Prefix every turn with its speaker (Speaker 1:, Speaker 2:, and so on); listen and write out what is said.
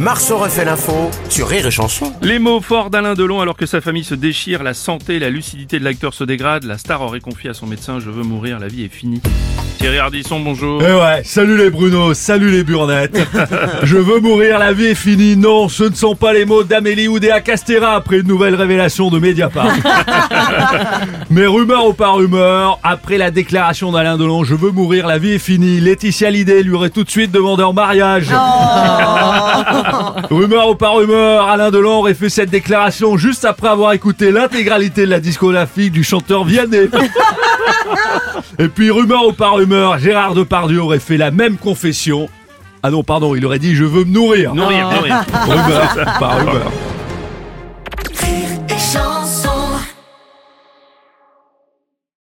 Speaker 1: Marceau refait l'info sur Rire et Chanson.
Speaker 2: Les mots forts d'Alain Delon alors que sa famille se déchire, la santé, la lucidité de l'acteur se dégrade, la star aurait confié à son médecin Je veux mourir, la vie est finie. Thierry Ardisson, bonjour.
Speaker 3: Eh ouais, salut les Bruno, salut les Burnettes. Je veux mourir, la vie est finie. Non, ce ne sont pas les mots d'Amélie Oudéa Castera après une nouvelle révélation de Mediapart. Mais rumeur ou pas rumeur, après la déclaration d'Alain Delon, je veux mourir, la vie est finie. Laetitia Lidé lui aurait tout de suite demandé en mariage. rumeur ou pas rumeur, Alain Delon aurait fait cette déclaration juste après avoir écouté l'intégralité de la discographie du chanteur Vianney. Et puis, rumeur ou pas rumeur, Gérard Depardieu aurait fait la même confession. Ah non, pardon, il aurait dit je veux me nourrir.
Speaker 2: Nourrir, nourrir.
Speaker 3: Rumeur, pas rumeur.